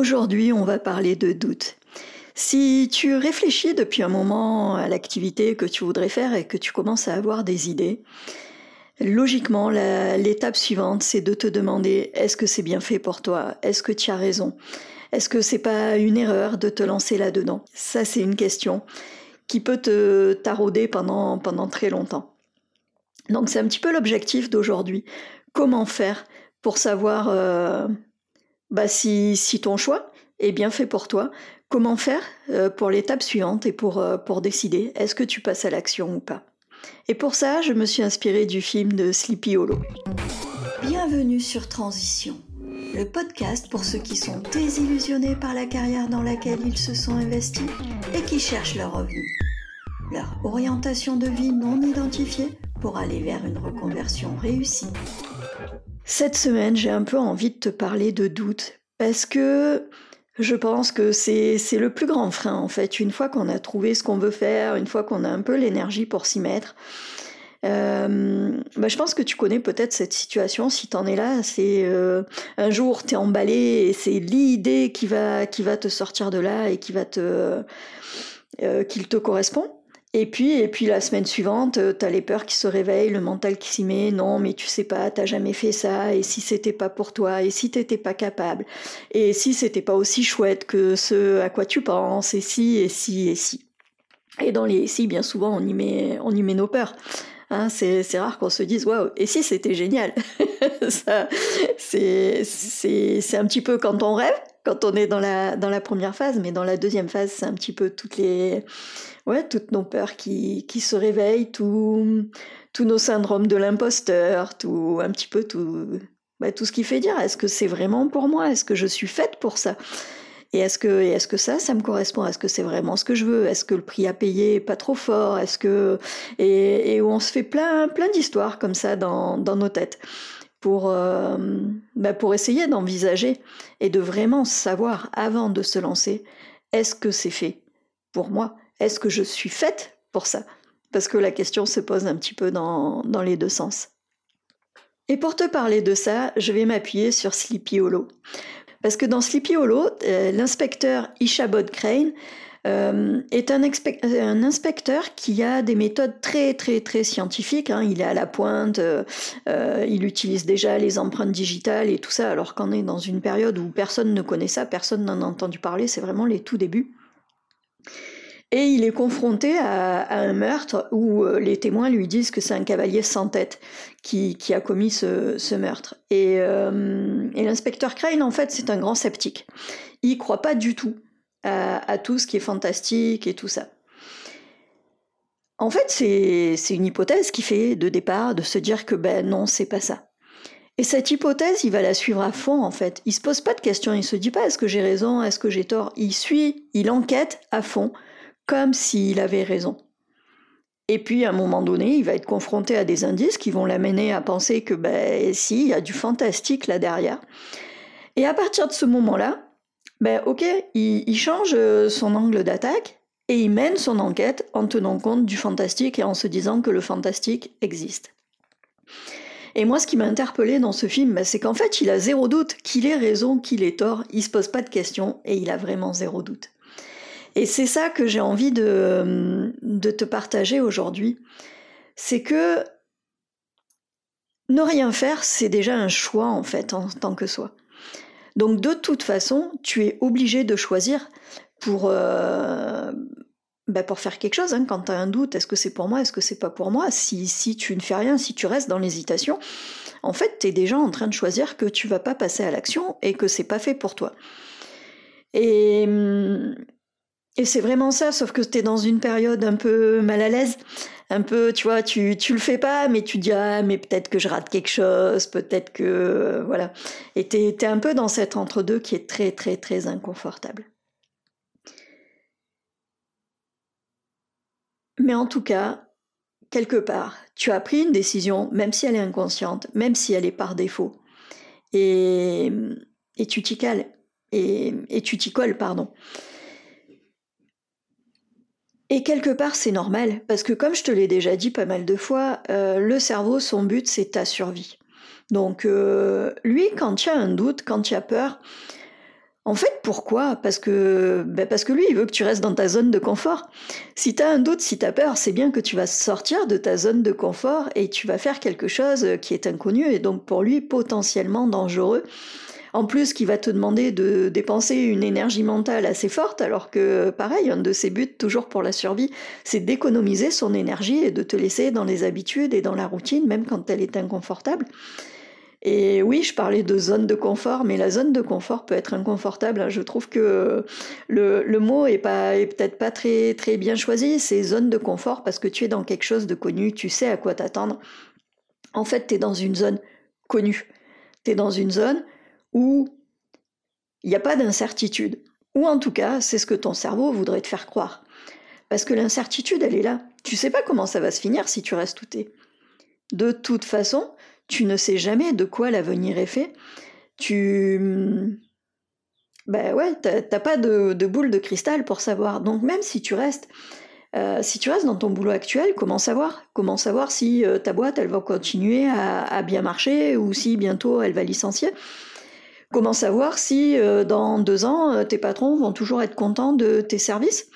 Aujourd'hui, on va parler de doute. Si tu réfléchis depuis un moment à l'activité que tu voudrais faire et que tu commences à avoir des idées, logiquement, l'étape suivante, c'est de te demander est-ce que c'est bien fait pour toi? Est-ce que tu as raison? Est-ce que c'est pas une erreur de te lancer là-dedans? Ça, c'est une question qui peut te tarauder pendant, pendant très longtemps. Donc, c'est un petit peu l'objectif d'aujourd'hui. Comment faire pour savoir euh, bah, si, ton choix est bien fait pour toi, Comment faire euh, pour l'étape suivante et pour, euh, pour décider est-ce que tu passes à l'action ou pas? Et pour ça, je me suis inspirée du film de Sleepy Hollow. Bienvenue sur Transition, le podcast pour ceux qui sont désillusionnés par la carrière dans laquelle ils se sont investis et qui cherchent leur revenu. Leur orientation de vie non identifiée pour aller vers une reconversion réussie. Cette semaine, j'ai un peu envie de te parler de doute parce que je pense que c'est le plus grand frein en fait. Une fois qu'on a trouvé ce qu'on veut faire, une fois qu'on a un peu l'énergie pour s'y mettre, euh, bah, je pense que tu connais peut-être cette situation. Si t'en es là, c'est euh, un jour t'es emballé et c'est l'idée qui va qui va te sortir de là et qui va te euh, qu'il te correspond. Et puis, et puis la semaine suivante, euh, tu as les peurs qui se réveillent, le mental qui s'y met, non, mais tu sais pas, t'as jamais fait ça, et si c'était pas pour toi, et si t'étais pas capable, et si c'était pas aussi chouette que ce à quoi tu penses, et si, et si, et si? Et dans les si, bien souvent, on y met, on y met nos peurs. Hein, c'est, rare qu'on se dise waouh, et si c'était génial? C'est un petit peu quand on rêve, quand on est dans la, dans la première phase, mais dans la deuxième phase, c'est un petit peu toutes les ouais, toutes nos peurs qui, qui se réveillent, tous nos syndromes de l'imposteur, tout un petit peu tout, bah, tout ce qui fait dire est-ce que c'est vraiment pour moi? Est-ce que je suis faite pour ça? Et est-ce que, est-ce que ça, ça me correspond? Est-ce que c'est vraiment ce que je veux? Est-ce que le prix à payer est pas trop fort? Est-ce que et, et, on se fait plein, plein d'histoires comme ça dans, dans nos têtes pour, euh, bah pour essayer d'envisager et de vraiment savoir avant de se lancer est-ce que c'est fait pour moi? Est-ce que je suis faite pour ça? Parce que la question se pose un petit peu dans, les deux sens. Et pour te parler de ça, je vais m'appuyer sur Sleepy Hollow. Parce que dans Sleepy Hollow, euh, l'inspecteur Ishabod Crane euh, est un, inspecteur qui a des méthodes très très très scientifiques. Hein. Il est à la pointe, euh, il utilise déjà les empreintes digitales et tout ça, alors qu'on est dans une période où personne ne connaît ça, personne n'en a entendu parler, c'est vraiment les tout débuts. Et il est confronté à, un meurtre où euh, les témoins lui disent que c'est un cavalier sans tête qui, a commis ce, meurtre. Euh, et, l'inspecteur Crane, en fait, c'est un grand sceptique. Il croit pas du tout à, tout ce qui est fantastique et tout ça. En fait, c'est une hypothèse qui fait de départ de se dire que ben non, c'est pas ça. Et cette hypothèse, il va la suivre à fond en fait. Il se pose pas de questions, il se dit pas est-ce que j'ai raison, est-ce que j'ai tort? Il suit, il enquête à fond comme s'il avait raison. Et puis, à un moment donné, il va être confronté à des indices qui vont l'amener à penser que, ben, si, il y a du fantastique là derrière. Et à partir de ce moment-là, ben, ok, il, change euh, son angle d'attaque et il mène son enquête en tenant compte du fantastique et en se disant que le fantastique existe. Et moi, ce qui m'a interpellé dans ce film, ben, c'est qu'en fait, il a zéro doute qu'il ait raison, qu'il ait tort, il se pose pas de questions et il a vraiment zéro doute. Et c'est ça que j'ai envie de, de te partager aujourd'hui. C'est que ne rien faire, c'est déjà un choix en fait en tant que soi. Donc de toute façon, tu es obligé de choisir pour, euh, bah, pour faire quelque chose. Hein. Quand tu as un doute, est-ce que c'est pour moi, est-ce que c'est pas pour moi? Si, si tu ne fais rien, si tu restes dans l'hésitation, en fait, tu es déjà en train de choisir que tu vas pas passer à l'action et que c'est pas fait pour toi. Et et c'est vraiment ça, sauf que tu es dans une période un peu mal à l'aise, un peu, tu vois, tu, tu le fais pas, mais tu dis, ah, mais peut-être que je rate quelque chose, peut-être que, voilà. Et tu es, un peu dans cet entre-deux qui est très, très, très inconfortable. Mais en tout cas, quelque part, tu as pris une décision, même si elle est inconsciente, même si elle est par défaut, et, et tu t'y cales, et, et tu t'y colles, pardon. Et quelque part, c'est normal, parce que comme je te l'ai déjà dit pas mal de fois, euh, le cerveau, son but, c'est ta survie. Donc, euh, lui, quand il y a un doute, quand il y a peur, En fait, pourquoi? Parce que, ben parce que lui, il veut que tu restes dans ta zone de confort. Si tu as un doute, si tu as peur, c'est bien que tu vas sortir de ta zone de confort et tu vas faire quelque chose qui est inconnu et donc pour lui potentiellement dangereux. En plus, qui va te demander de dépenser une énergie mentale assez forte, alors que, pareil, un de ses buts, toujours pour la survie, c'est d'économiser son énergie et de te laisser dans les habitudes et dans la routine, même quand elle est inconfortable. Et oui, je parlais de zone de confort, mais la zone de confort peut être inconfortable. Je trouve que le, mot est peut-être pas très, très bien choisi. C'est zone de confort parce que tu es dans quelque chose de connu, tu sais à quoi t'attendre. En fait, tu es dans une zone connue. Tu es dans une zone où il n'y a pas d'incertitude. Ou en tout cas, c'est ce que ton cerveau voudrait te faire croire. Parce que l'incertitude, elle est là. Tu sais pas comment ça va se finir si tu restes tout est. De toute façon, tu ne sais jamais de quoi l'avenir est fait. Tu. Ben ouais, t'as pas de, boule de cristal pour savoir. Donc même si tu restes. Euh, si tu restes dans ton boulot actuel, comment savoir? Comment savoir si euh, ta boîte elle va continuer à, bien marcher ou si bientôt elle va licencier? Comment savoir si euh, dans deux ans tes patrons vont toujours être contents de tes services?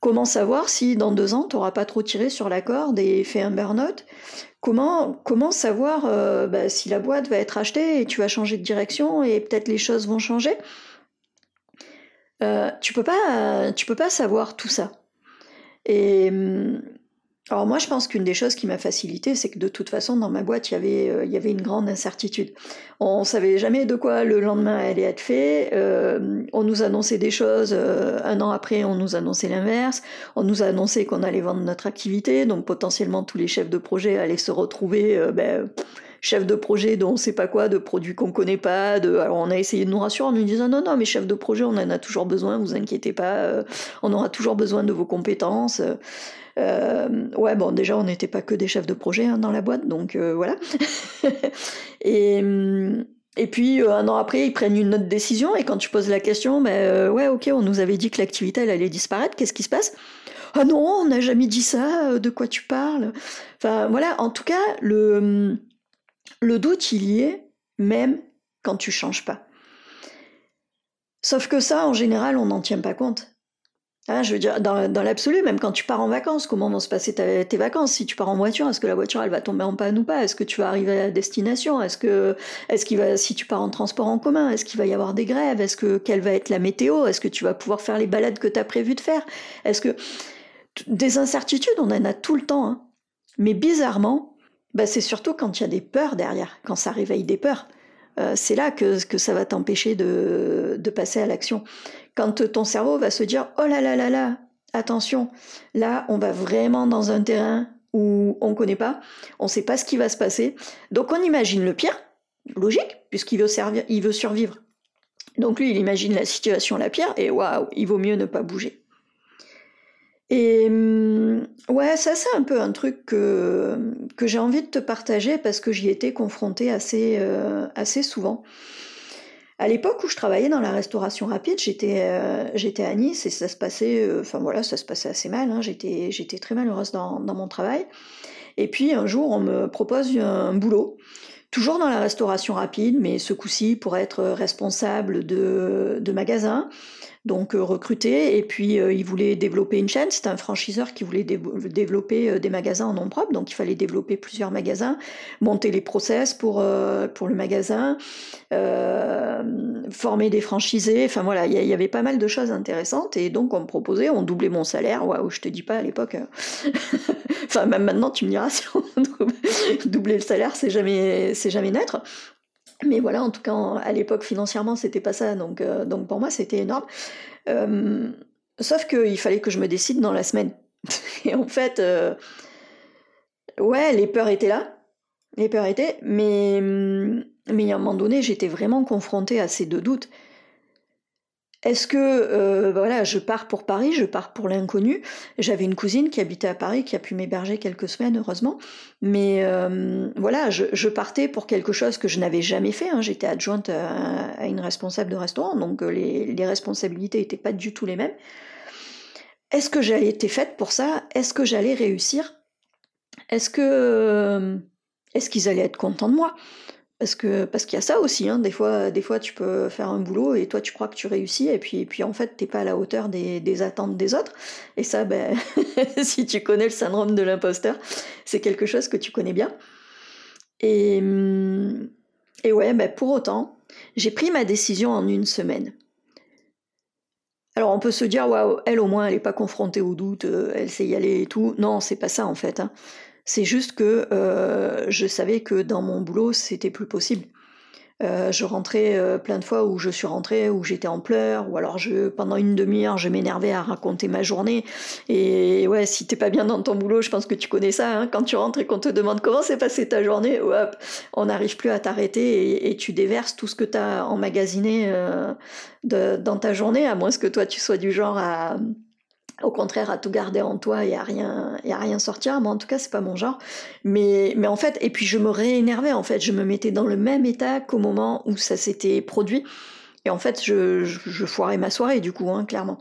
Comment savoir si dans deux ans tu n'auras pas trop tiré sur la corde et fait un burn-out? Comment, comment savoir euh, bah, si la boîte va être achetée et tu vas changer de direction et peut-être les choses vont changer? Euh, Tu peux pas, tu peux pas savoir tout ça. Et hum, alors moi, je pense qu'une des choses qui m'a facilité, c'est que de toute façon, dans ma boîte, il y avait, euh, il y avait une grande incertitude. On savait jamais de quoi le lendemain allait être fait. Euh, on nous annonçait des choses, euh, un an après, on nous annonçait l'inverse. On nous a annoncé qu'on allait vendre notre activité, donc potentiellement tous les chefs de projet allaient se retrouver, ben, chefs de projet dont on sait pas quoi, de produits qu'on connaît pas. De... Alors on a essayé de nous rassurer en nous disant non, non, mais chefs de projet, on en a toujours besoin, vous inquiétez pas, on aura toujours besoin de vos compétences. Euh, ouais, bon, déjà, on n'était pas que des chefs de projet hein, dans la boîte, donc euh, voilà. et, mm, et puis, euh, un an après, ils prennent une autre décision, et quand tu poses la question, ben ouais, ok, on nous avait dit que l'activité, elle allait disparaître, qu'est-ce qui se passe? Ah non, on n'a jamais dit ça, de quoi tu parles? Enfin, voilà, en tout cas, le, mm, le doute, il y est, même quand tu changes pas. Sauf que ça, en général, on n'en tient pas compte. Ah, je veux dire, dans, l'absolu, même quand tu pars en vacances, comment vont se passer tes vacances? Si tu pars en voiture, est-ce que la voiture elle va tomber en panne ou pas? Est-ce que tu vas arriver à destination? Est-ce que, est-ce va, si tu pars en transport en commun, est-ce qu'il va y avoir des grèves? Est-ce que quelle va être la météo? Est-ce que tu vas pouvoir faire les balades que tu as prévu de faire? Est-ce que des incertitudes, on en a tout le temps, hein. mais bizarrement, bah, c'est surtout quand il y a des peurs derrière, quand ça réveille des peurs. Euh, c'est là que, que ça va t'empêcher de, de passer à l'action quand ton cerveau va se dire oh là là là là, attention, là on va vraiment dans un terrain où on ne connaît pas, on ne sait pas ce qui va se passer. Donc on imagine le pire, logique, puisqu'il veut, servir, il veut survivre. Donc lui, il imagine la situation la pire et waouh, il vaut mieux ne pas bouger. Et hum, ouais, ça c'est un peu un truc que, j'ai envie de te partager parce que j'y étais confrontée assez, euh, assez souvent. À l'époque où je travaillais dans la restauration rapide, j'étais euh, à Nice et ça se passait, euh, enfin voilà, ça se passait assez mal. Hein. J'étais j'étais très malheureuse dans, dans, mon travail. Et puis un jour, on me propose un boulot, toujours dans la restauration rapide, mais ce coup-ci pour être responsable de, de magasin donc euh, recruter. Et puis, euh, il voulait développer une chaîne. C'était un franchiseur qui voulait développer euh, des magasins en nom propre. Donc, il fallait développer plusieurs magasins, monter les process pour, pour le magasin, former des franchisés. Enfin, voilà, il y, avait pas mal de choses intéressantes. Et donc, on me proposait, on doublait mon salaire. Waouh, je te dis pas à l'époque. enfin, même maintenant, tu me diras, si on doubler le salaire, c'est jamais, c'est jamais naître. Mais voilà, en tout cas, à l'époque, financièrement, c'était pas ça. Donc, euh, donc pour moi, c'était énorme. Euh, sauf qu'il fallait que je me décide dans la semaine. Et en fait, euh, ouais, les peurs étaient là. Les peurs étaient. Mais, mais à un moment donné, j'étais vraiment confrontée à ces deux doutes. Est-ce que euh, bah voilà, je pars pour Paris, je pars pour l'inconnu. J'avais une cousine qui habitait à Paris, qui a pu m'héberger quelques semaines, heureusement. Mais euh, voilà, je, partais pour quelque chose que je n'avais jamais fait. Hein. J'étais adjointe à, une responsable de restaurant, donc euh, les, responsabilités n'étaient pas du tout les mêmes. Est-ce que j'allais été faite pour ça? Est-ce que j'allais réussir? Est-ce que est-ce qu'ils allaient être contents de moi? Parce qu'il y a ça aussi, hein. des, fois, tu peux faire un boulot et toi tu crois que tu réussis et puis, en fait t'es pas à la hauteur des, attentes des autres. Et ça, ben, si tu connais le syndrome de l'imposteur, c'est quelque chose que tu connais bien. Et, et ouais, ben, pour autant, j'ai pris ma décision en une semaine. Alors on peut se dire, waouh, elle au moins elle n'est pas confrontée au doute, euh, elle sait y aller et tout. Non, c'est pas ça en fait. Hein. C'est juste que euh, je savais que dans mon boulot, c'était plus possible. Euh, je rentrais euh, plein de fois où je suis rentrée, où j'étais en pleurs, ou alors je, pendant une demi-heure, je m'énervais à raconter ma journée. Et ouais, si t'es pas bien dans ton boulot, je pense que tu connais ça. Hein. quand tu rentres et qu'on te demande comment s'est passée ta journée, hop, on n'arrive plus à t'arrêter et, tu déverses tout ce que tu as emmagasiné dans ta journée, à moins que toi tu sois du genre à au contraire à tout garder en toi et à rien et à rien sortir. Moi en tout cas c'est pas mon genre. Mais mais en fait et puis je me réénervais en fait. Je me mettais dans le même état qu'au moment où ça s'était produit. Et en fait je, je, foirais ma soirée du coup hein, clairement.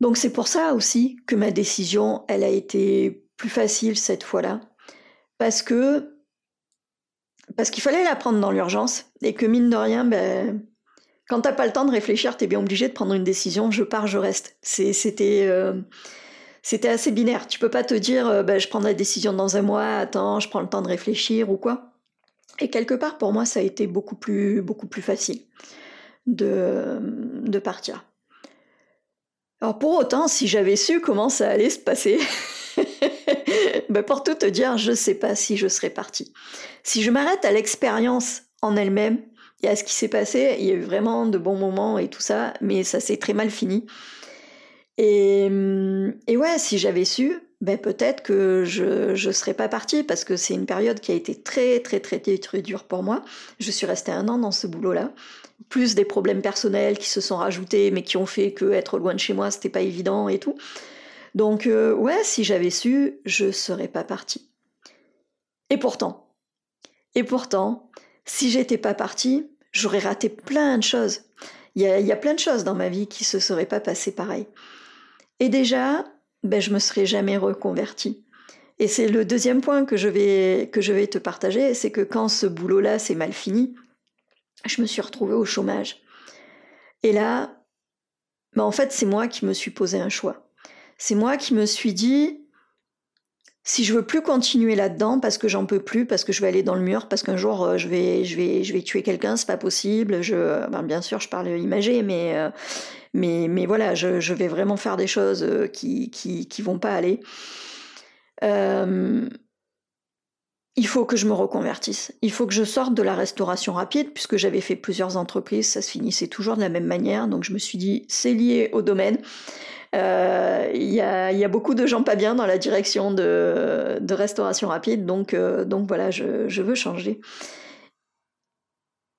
Donc c'est pour ça aussi que ma décision elle a été plus facile cette fois-là. Parce que parce qu'il fallait la prendre dans l'urgence et que mine de rien ben quand t'as pas le temps de réfléchir, t'es bien obligé de prendre une décision. Je pars, je reste. C'était euh, c'était assez binaire. Tu peux pas te dire, euh, bah, je prends la décision dans un mois. Attends, je prends le temps de réfléchir ou quoi. Et quelque part, pour moi, ça a été beaucoup plus facile de partir. Alors pour autant, si j'avais su comment ça allait se passer, ben pour tout te dire, je sais pas si je serais partie. Si je m'arrête à l'expérience en elle-même, il y a ce qui s'est passé, il y a eu vraiment de bons moments et tout ça, mais ça s'est très mal fini. Et, hum, et ouais, si j'avais su, ben peut-être que je ne serais pas partie parce que c'est une période qui a été très très très très dure pour moi. Je suis restée un an dans ce boulot-là, plus des problèmes personnels qui se sont rajoutés, mais qui ont fait que être loin de chez moi c'était pas évident et tout. Donc euh, ouais, si j'avais su, je serais pas partie. Et pourtant, et pourtant, si j'étais pas partie, j'aurais raté plein de choses. Il y, a, plein de choses dans ma vie qui se seraient pas passées pareil. Et déjà, ben, je me serais jamais reconvertie. Et c'est le deuxième point que je vais, que je vais te partager, c'est que quand ce boulot-là s'est mal fini, je me suis retrouvée au chômage. Et là, ben en fait, c'est moi qui me suis posé un choix. C'est moi qui me suis dit, si je veux plus continuer là-dedans parce que j'en peux plus, parce que je vais aller dans le mur, parce qu'un jour euh, je vais, je vais, je vais tuer quelqu'un, c'est pas possible. Je, ben, bien sûr, je parle imagé, mais, euh, mais, mais voilà, je, je, vais vraiment faire des choses euh, qui, qui, qui vont pas aller. il faut que je me reconvertisse. Il faut que je sorte de la restauration rapide, puisque j'avais fait plusieurs entreprises, ça se finissait toujours de la même manière. Donc je me suis dit, c'est lié au domaine. Il euh, y, a, beaucoup de gens pas bien dans la direction de, restauration rapide, donc, euh, voilà, je, veux changer.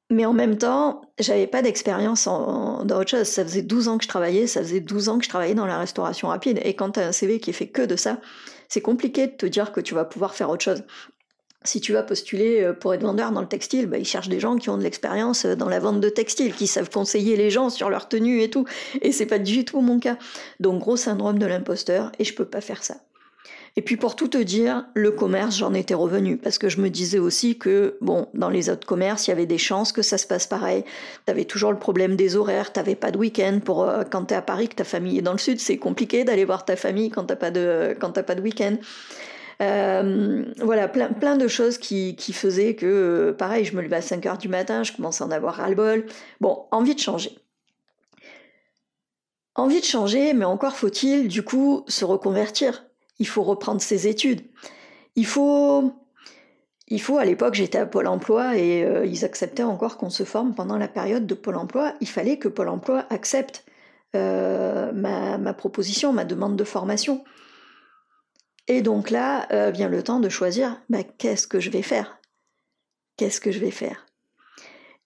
Mais en même temps, j'avais pas d'expérience dans autre chose. Ça faisait 12 ans que je travaillais, ça faisait 12 ans que je travaillais dans la restauration rapide. Et quand tu as un CV qui fait que de ça, c'est compliqué de te dire que tu vas pouvoir faire autre chose si tu vas postuler euh, pour être vendeur dans le textile, bah, ils cherchent des gens qui ont de l'expérience euh, dans la vente de textile, qui savent conseiller les gens sur leur tenue et tout. Et c'est pas du tout mon cas. Donc gros syndrome de l'imposteur et je peux pas faire ça. Et puis pour tout te dire, le commerce, j'en étais revenu parce que je me disais aussi que bon, dans les autres commerces, il y avait des chances que ça se passe pareil. Tu avais toujours le problème des horaires, t'avais pas de week-end pour euh, quand tu es à Paris que ta famille est dans le sud, c'est compliqué d'aller voir ta famille quand t'as pas de quand t'as pas de week-end. Euh, voilà, plein, plein de choses qui, qui faisaient que, euh, pareil, je me levais à 5 heures du matin, je commençais à en avoir ras-le-bol. Bon, envie de changer. Envie de changer, mais encore faut-il, du coup, se reconvertir. Il faut reprendre ses études. Il faut... Il faut, à l'époque, j'étais à Pôle emploi et euh, ils acceptaient encore qu'on se forme pendant la période de Pôle emploi. Il fallait que Pôle emploi accepte ma, ma, proposition, ma demande de formation. Et donc là euh, vient le temps de choisir bah, qu'est-ce que je vais faire? Qu'est-ce que je vais faire?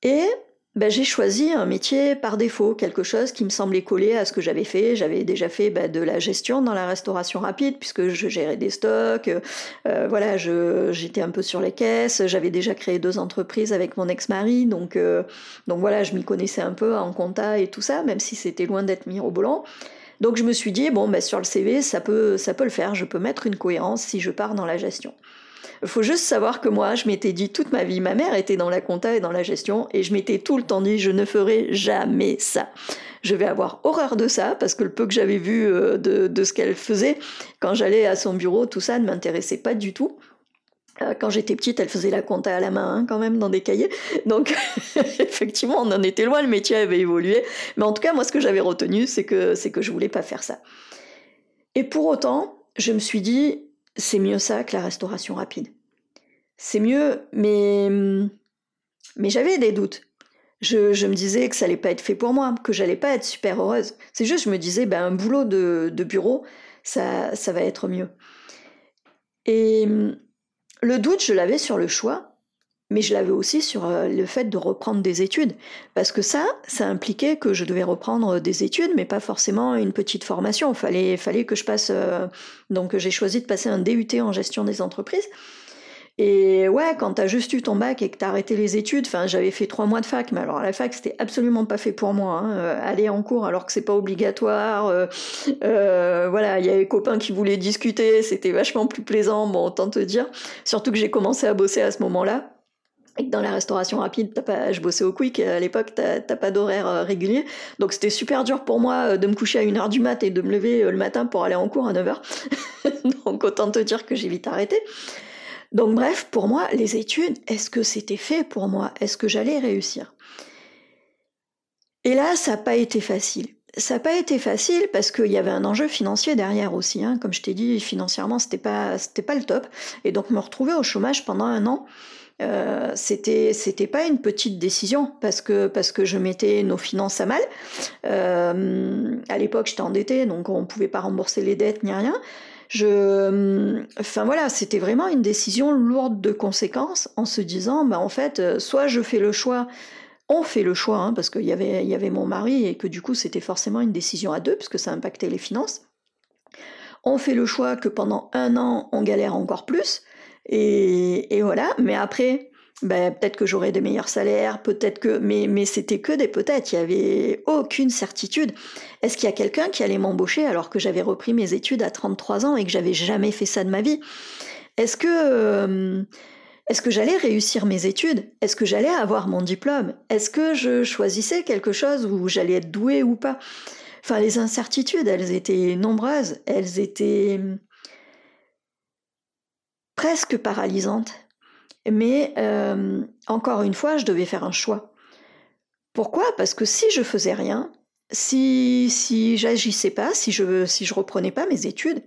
Et bah, j'ai choisi un métier par défaut, quelque chose qui me semblait coller à ce que j'avais fait. J'avais déjà fait bah, de la gestion dans la restauration rapide puisque je gérais des stocks. Euh, voilà, j'étais un peu sur les caisses. J'avais déjà créé deux entreprises avec mon ex-mari, donc euh, donc voilà, je m'y connaissais un peu en compta et tout ça, même si c'était loin d'être mirobolant. Donc je me suis dit, bon, bah, sur le CV, ça peut, ça peut le faire, je peux mettre une cohérence si je pars dans la gestion. Il faut juste savoir que moi, je m'étais dit toute ma vie, ma mère était dans la compta et dans la gestion, et je m'étais tout le temps dit, je ne ferai jamais ça. Je vais avoir horreur de ça, parce que le peu que j'avais vu euh, de, de ce qu'elle faisait, quand j'allais à son bureau, tout ça ne m'intéressait pas du tout. Euh, quand j'étais petite, elle faisait la compta à la main, hein, quand même, dans des cahiers. Donc, effectivement, on en était loin, le métier avait évolué. Mais en tout cas, moi, ce que j'avais retenu, c'est que, c'est que je voulais pas faire ça. Et pour autant, je me suis dit, c'est mieux ça que la restauration rapide. C'est mieux, mais, mais j'avais des doutes. Je, je, me disais que ça allait pas être fait pour moi, que j'allais pas être super heureuse. C'est juste, je me disais, ben, un boulot de, de bureau, ça, ça va être mieux. Et le doute, je l'avais sur le choix, mais je l'avais aussi sur euh, le fait de reprendre des études. Parce que ça, ça impliquait que je devais reprendre des études, mais pas forcément une petite formation. Il fallait, fallait que je passe. Euh, donc j'ai choisi de passer un DUT en gestion des entreprises. Et ouais, quand t'as juste eu ton bac et que t'as arrêté les études, enfin j'avais fait trois mois de fac, mais alors la fac c'était absolument pas fait pour moi. Hein. Euh, aller en cours alors que c'est pas obligatoire, euh, euh, voilà, il y avait des copains qui voulaient discuter, c'était vachement plus plaisant, bon autant te dire. Surtout que j'ai commencé à bosser à ce moment-là. Et que dans la restauration rapide, t'as pas, je bossais au Quick, à l'époque, t'as pas d'horaire régulier. Donc c'était super dur pour moi de me coucher à 1h du mat et de me lever le matin pour aller en cours à 9h. Donc autant te dire que j'ai vite arrêté. Donc bref, pour moi, les études, est-ce que c'était fait pour moi? Est-ce que j'allais réussir? Et là, ça n'a pas été facile. Ça n'a pas été facile parce qu'il y avait un enjeu financier derrière aussi. Hein. Comme je t'ai dit, financièrement, c'était pas, pas le top. Et donc me retrouver au chômage pendant un an, euh, c'était pas une petite décision parce que parce que je mettais nos finances à mal. Euh, à l'époque, j'étais endettée, donc on pouvait pas rembourser les dettes ni rien. Je, enfin voilà, c'était vraiment une décision lourde de conséquences en se disant, bah en fait, euh, soit je fais le choix, on fait le choix, hein, parce qu'il y avait, il y avait mon mari et que du coup c'était forcément une décision à deux, puisque ça impactait les finances. On fait le choix que pendant un an on galère encore plus, et, et voilà. Mais après, ben, peut-être que j'aurais des meilleurs salaires, peut-être que, mais, c'était que des peut-être, il n'y avait aucune certitude. Est-ce qu'il y a quelqu'un qui allait m'embaucher alors que j'avais repris mes études à 33 ans et que j'avais jamais fait ça de ma vie? Est-ce que, euh, est-ce que j'allais réussir mes études? Est-ce que j'allais avoir mon diplôme? Est-ce que je choisissais quelque chose où j'allais être douée ou pas? Enfin, les incertitudes, elles étaient nombreuses, elles étaient presque paralysantes. Mais euh, encore une fois, je devais faire un choix. Pourquoi? Parce que si je faisais rien, si, si j'agissais pas, si je si je reprenais pas mes études,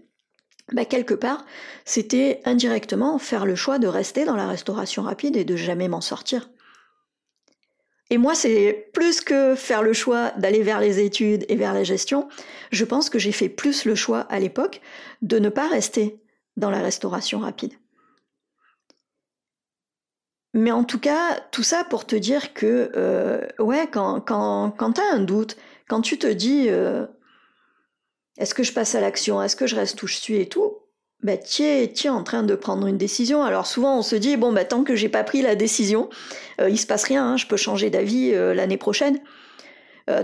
bah quelque part, c'était indirectement faire le choix de rester dans la restauration rapide et de jamais m'en sortir. Et moi, c'est plus que faire le choix d'aller vers les études et vers la gestion. Je pense que j'ai fait plus le choix à l'époque de ne pas rester dans la restauration rapide. Mais en tout cas, tout ça pour te dire que, euh, ouais, quand, quand, quand tu as un doute, quand tu te dis, euh, est-ce que je passe à l'action, est-ce que je reste où je suis et tout, bah, tu es, en train de prendre une décision. Alors souvent, on se dit, bon, bah, tant que j'ai pas pris la décision, euh, il se passe rien, hein, je peux changer d'avis euh, l'année prochaine.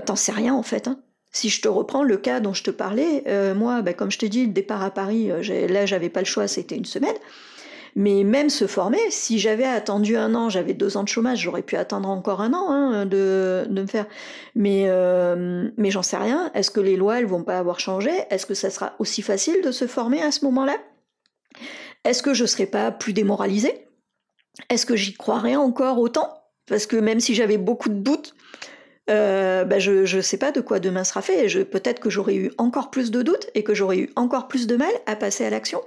T'en sais rien, en fait. Hein. Si je te reprends le cas dont je te parlais, moi, bah, comme je t'ai dit, le départ à Paris, là, j'avais pas le choix, c'était une semaine. Mais même se former, si j'avais attendu un an, j'avais deux ans de chômage, j'aurais pu attendre encore un an hein, de, me faire. Mais, euh, mais j'en sais rien. Est-ce que les lois, elles vont pas avoir changé? Est-ce que ça sera aussi facile de se former à ce moment-là? Est-ce que je serai pas plus démoralisée? Est-ce que j'y croirais encore autant? Parce que même si j'avais beaucoup de doutes, euh, bah je ne sais pas de quoi demain sera fait. Peut-être que j'aurais eu encore plus de doutes et que j'aurais eu encore plus de mal à passer à l'action.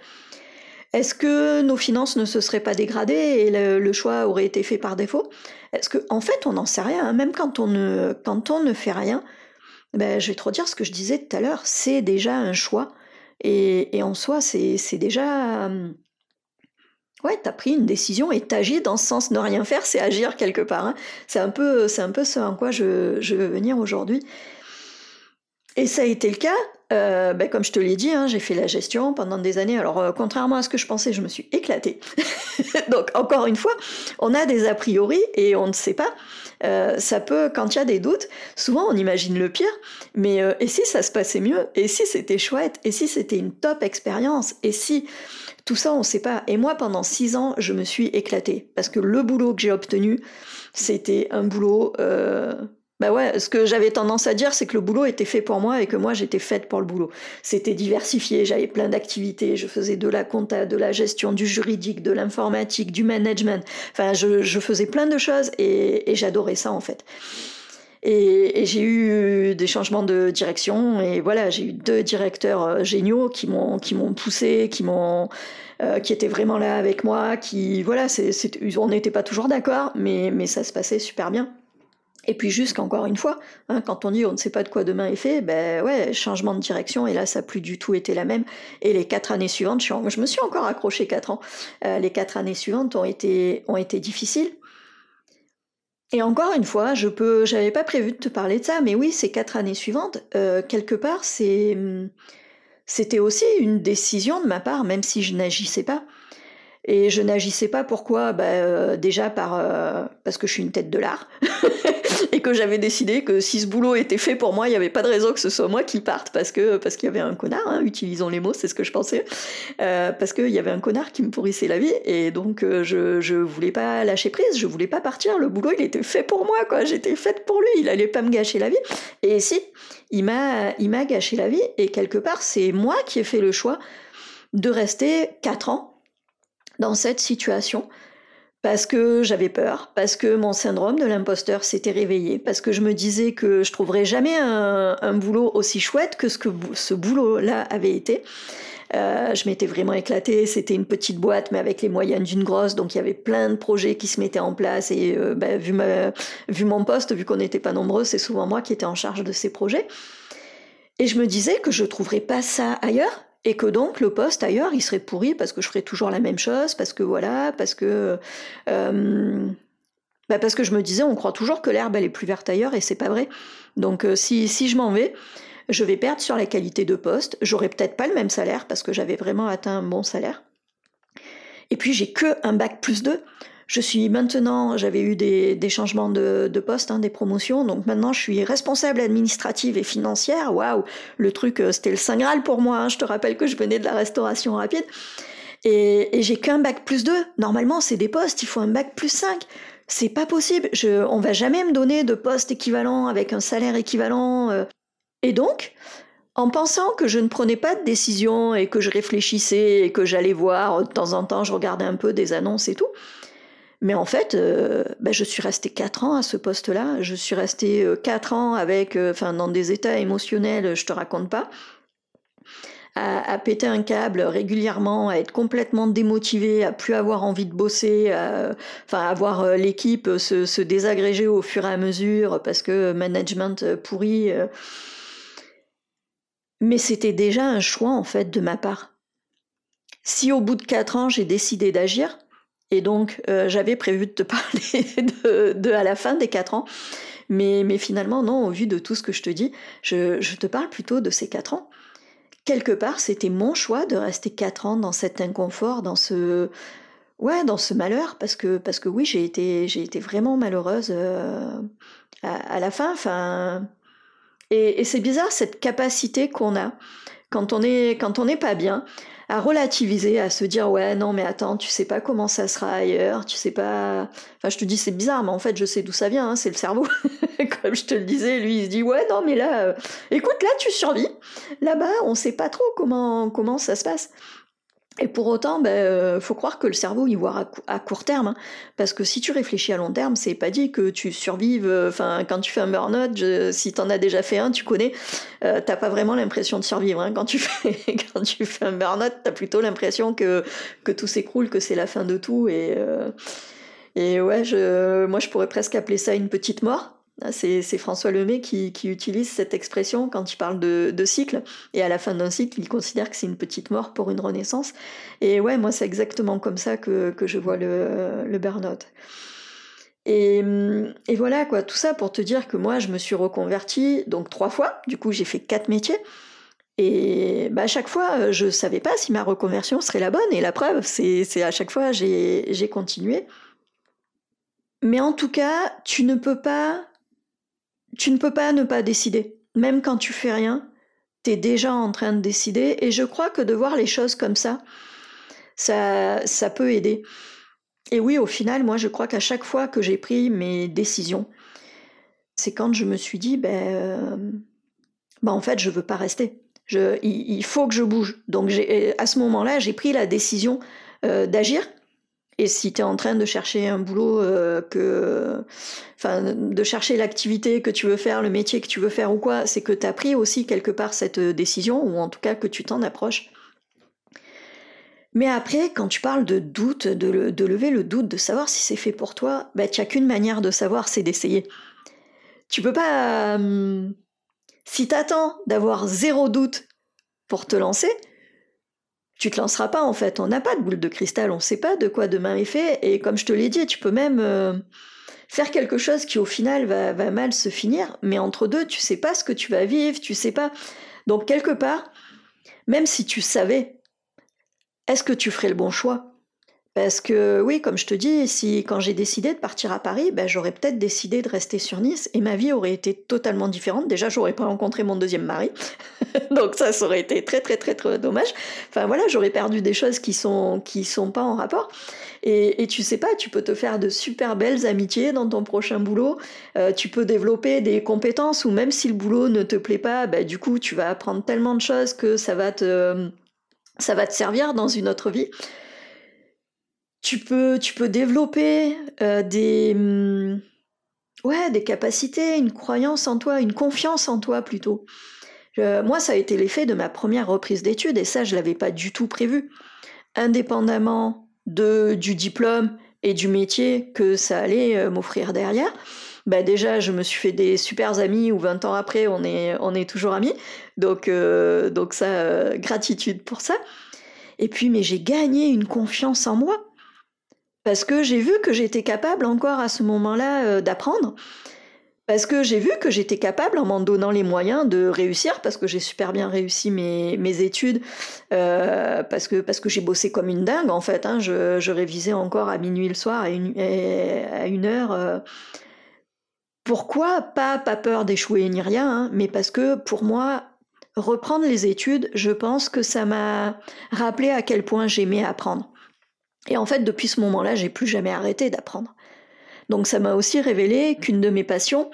Est-ce que nos finances ne se seraient pas dégradées et le, choix aurait été fait par défaut? Est-ce que, en fait, on n'en sait rien. Hein. Même quand on ne, fait rien, ben, je vais te redire ce que je disais tout à l'heure, c'est déjà un choix. Et, en soi, c'est déjà. Hum, ouais, t'as pris une décision et t'agis dans ce sens. Ne rien faire, c'est agir quelque part. Hein. C'est un, peu, ce en quoi je veux venir aujourd'hui. Et ça a été le cas. Euh, ben, comme je te l'ai dit, hein, j'ai fait la gestion pendant des années. Alors, euh, contrairement à ce que je pensais, je me suis éclatée. Donc, encore une fois, on a des a priori et on ne sait pas. Euh, ça peut, quand il y a des doutes, souvent on imagine le pire. Mais et si ça se passait mieux? Et si c'était chouette? Et si c'était une top expérience? Et si Tout ça, on ne sait pas? Et moi, pendant six ans, je me suis éclatée. Parce que le boulot que j'ai obtenu, c'était un boulot... Bah ouais, ce que j'avais tendance à dire, c'est que le boulot était fait pour moi et que moi j'étais faite pour le boulot. C'était diversifié, j'avais plein d'activités, je faisais de la compta, de la gestion, du juridique, de l'informatique, du management. Enfin, je, faisais plein de choses et, j'adorais ça en fait. Et, j'ai eu des changements de direction et voilà, j'ai eu deux directeurs euh, géniaux qui m'ont qui m'ont poussé, qui m'ont euh, qui étaient vraiment là avec moi, qui voilà, c'est, on n'était pas toujours d'accord, mais mais ça se passait super bien. Et puis jusqu'encore une fois, hein, quand on dit on ne sait pas de quoi demain est fait, ben ouais, changement de direction, et là ça n'a plus du tout été la même. Et les quatre années suivantes, je, me suis encore accroché quatre ans, euh, les quatre années suivantes ont été, difficiles. Et encore une fois, je peux, j'avais pas prévu de te parler de ça, mais oui, ces quatre années suivantes, euh, quelque part, c'est, c'était aussi une décision de ma part, même si je n'agissais pas. Et je n'agissais pas pourquoi? Bah, euh, Déjà par, euh, parce que je suis une tête de l'art. et que j'avais décidé que si ce boulot était fait pour moi, il n'y avait pas de raison que ce soit moi qui parte parce que parce qu'il y avait un connard, hein, utilisons les mots, c'est ce que je pensais, euh, parce qu'il y avait un connard qui me pourrissait la vie et donc je je voulais pas lâcher prise, je voulais pas partir. Le boulot, il était fait pour moi, quoi. J'étais faite pour lui, il allait pas me gâcher la vie. Et si, il m'a il m'a gâché la vie et quelque part c'est moi qui ai fait le choix de rester quatre ans dans cette situation parce que j'avais peur, parce que mon syndrome de l'imposteur s'était réveillé, parce que je me disais que je trouverais jamais un, boulot aussi chouette que ce que ce boulot-là avait été. Euh, je m'étais vraiment éclatée, c'était une petite boîte mais avec les moyens d'une grosse, donc il y avait plein de projets qui se mettaient en place et euh, bah, vu, mon poste, vu qu'on n'était pas nombreux, c'est souvent moi qui étais en charge de ces projets. Et je me disais que je trouverais pas ça ailleurs, et que donc le poste ailleurs il serait pourri parce que je ferais toujours la même chose parce que voilà parce que euh, bah parce que je me disais on croit toujours que l'herbe elle est plus verte ailleurs et c'est pas vrai. Donc euh, si, si je m'en vais je vais perdre sur la qualité de poste. J'aurai peut-être pas le même salaire parce que j'avais vraiment atteint un bon salaire et puis j'ai que un bac plus 2 je suis maintenant, j'avais eu des, changements de, poste, hein, des promotions, donc maintenant je suis responsable administrative et financière. Waouh, le truc, euh, c'était le Saint Graal pour moi. Hein. Je te rappelle que je venais de la restauration rapide. Et, j'ai qu'un bac plus 2. Normalement, c'est des postes, il faut un bac plus 5. C'est pas possible. Je, on va jamais me donner de poste équivalent avec un salaire équivalent. Euh. Et donc, en pensant que je ne prenais pas de décision et que je réfléchissais et que j'allais voir, de temps en temps, je regardais un peu des annonces et tout, mais en fait, euh, ben, je suis restée quatre ans à ce poste-là. Je suis restée euh, quatre ans avec, euh, enfin, dans des états émotionnels, je te raconte pas. À, péter un câble régulièrement, à être complètement démotivée, à plus avoir envie de bosser, à, enfin avoir l'équipe se, se, désagréger au fur et à mesure parce que management pourri. Mais c'était déjà un choix en fait de ma part. Si au bout de quatre ans j'ai décidé d'agir, et donc, euh, j'avais prévu de te parler de, à la fin des quatre ans. Mais, mais, finalement, non, au vu de tout ce que je te dis, je, te parle plutôt de ces quatre ans. Quelque part, c'était mon choix de rester quatre ans dans cet inconfort, dans ce, ouais, dans ce malheur, parce que, parce que oui, j'ai été, j'ai été vraiment malheureuse euh, à, la fin. Enfin, et, c'est bizarre cette capacité qu'on a quand on est, quand on n'est pas bien à relativiser, à se dire ouais non mais attends tu sais pas comment ça sera ailleurs, tu sais pas. Enfin je te dis c'est bizarre mais en fait je sais d'où ça vient, hein, c'est le cerveau. Comme je te le disais, lui il se dit ouais non mais là, euh, écoute là tu survis, là-bas on sait pas trop comment comment ça se passe. Et pour autant, ben, euh, faut croire que le cerveau il voit à, court terme, hein. parce que si tu réfléchis à long terme, c'est pas dit que tu survives. Euh, enfin, quand tu fais un burn-out, si t'en as déjà fait un, tu connais, euh, t'as pas vraiment l'impression de survivre. Hein. Quand tu fais quand tu fais un burn-out, t'as plutôt l'impression que que tout s'écroule, que c'est la fin de tout. Et et ouais, je, moi je pourrais presque appeler ça une petite mort. Ah, c'est François Lemay qui, utilise cette expression quand il parle de, cycle. Et à la fin d'un cycle, il considère que c'est une petite mort pour une renaissance. Et ouais, moi, c'est exactement comme ça que, que je vois le, le burn-out. Et, et, voilà, quoi, tout ça pour te dire que moi, je me suis reconvertie donc trois fois. Du coup, j'ai fait quatre métiers. Et bah, à chaque fois, je savais pas si ma reconversion serait la bonne. Et la preuve, c'est à chaque fois, j'ai continué. Mais en tout cas, tu ne peux pas tu ne peux pas ne pas décider. Même quand tu fais rien, tu es déjà en train de décider. Et je crois que de voir les choses comme ça, Ça, ça peut aider. Et oui, au final, moi, je crois qu'à chaque fois que j'ai pris mes décisions, c'est quand je me suis dit, ben, euh, ben en fait, je veux pas rester. Il, faut que je bouge. Donc, à ce moment-là, j'ai pris la décision euh, d'agir. Et si tu es en train de chercher un boulot, euh, que, enfin, de chercher l'activité que tu veux faire, le métier que tu veux faire ou quoi, c'est que tu as pris aussi quelque part cette décision, ou en tout cas que tu t'en approches. Mais après, quand tu parles de doute, de, lever le doute, de savoir si c'est fait pour toi, bah, tu n'as qu'une manière de savoir, c'est d'essayer. Tu peux pas... Euh, si tu attends d'avoir zéro doute pour te lancer, tu te lanceras pas en fait. On n'a pas de boule de cristal, on ne sait pas de quoi demain est fait. Et comme je te l'ai dit, tu peux même euh, faire quelque chose qui au final va, mal se finir. Mais entre deux, tu sais pas ce que tu vas vivre, tu sais pas. Donc quelque part, même si tu savais est-ce que tu ferais le bon choix? Parce que oui, comme je te dis, si quand j'ai décidé de partir à Paris, ben, j'aurais peut-être décidé de rester sur Nice et ma vie aurait été totalement différente. Déjà, j'aurais pas rencontré mon deuxième mari, donc ça, ça aurait été très très très très dommage. Enfin voilà, j'aurais perdu des choses qui sont qui sont pas en rapport. Et, tu sais pas, tu peux te faire de super belles amitiés dans ton prochain boulot. Euh, tu peux développer des compétences ou même si le boulot ne te plaît pas, ben, du coup, tu vas apprendre tellement de choses que ça va te ça va te servir dans une autre vie. Tu peux, tu peux développer euh, des, mm, ouais, des capacités, une croyance en toi, une confiance en toi plutôt. moi, ça a été l'effet de ma première reprise d'études et ça, je l'avais pas du tout prévu. Indépendamment de, du diplôme et du métier que ça allait euh, m'offrir derrière, bah déjà je me suis fait des super amis ou 20 ans après on est, on est toujours amis. Donc, euh, donc ça, gratitude pour ça. Et puis mais j'ai gagné une confiance en moi parce que j'ai vu que j'étais capable encore à ce moment-là euh, d'apprendre. Parce que j'ai vu que j'étais capable, en m'en donnant les moyens, de réussir, parce que j'ai super bien réussi mes, mes études, parce que, parce que j'ai bossé comme une dingue, en fait. Hein, je, je, révisais encore à minuit le soir, à une, à une heure. Pourquoi pas, pas peur d'échouer ni rien, hein, mais parce que pour moi, reprendre les études, je pense que ça m'a rappelé à quel point j'aimais apprendre. Et en fait, depuis ce moment-là, j'ai plus jamais arrêté d'apprendre. Donc ça m'a aussi révélé qu'une de mes passions,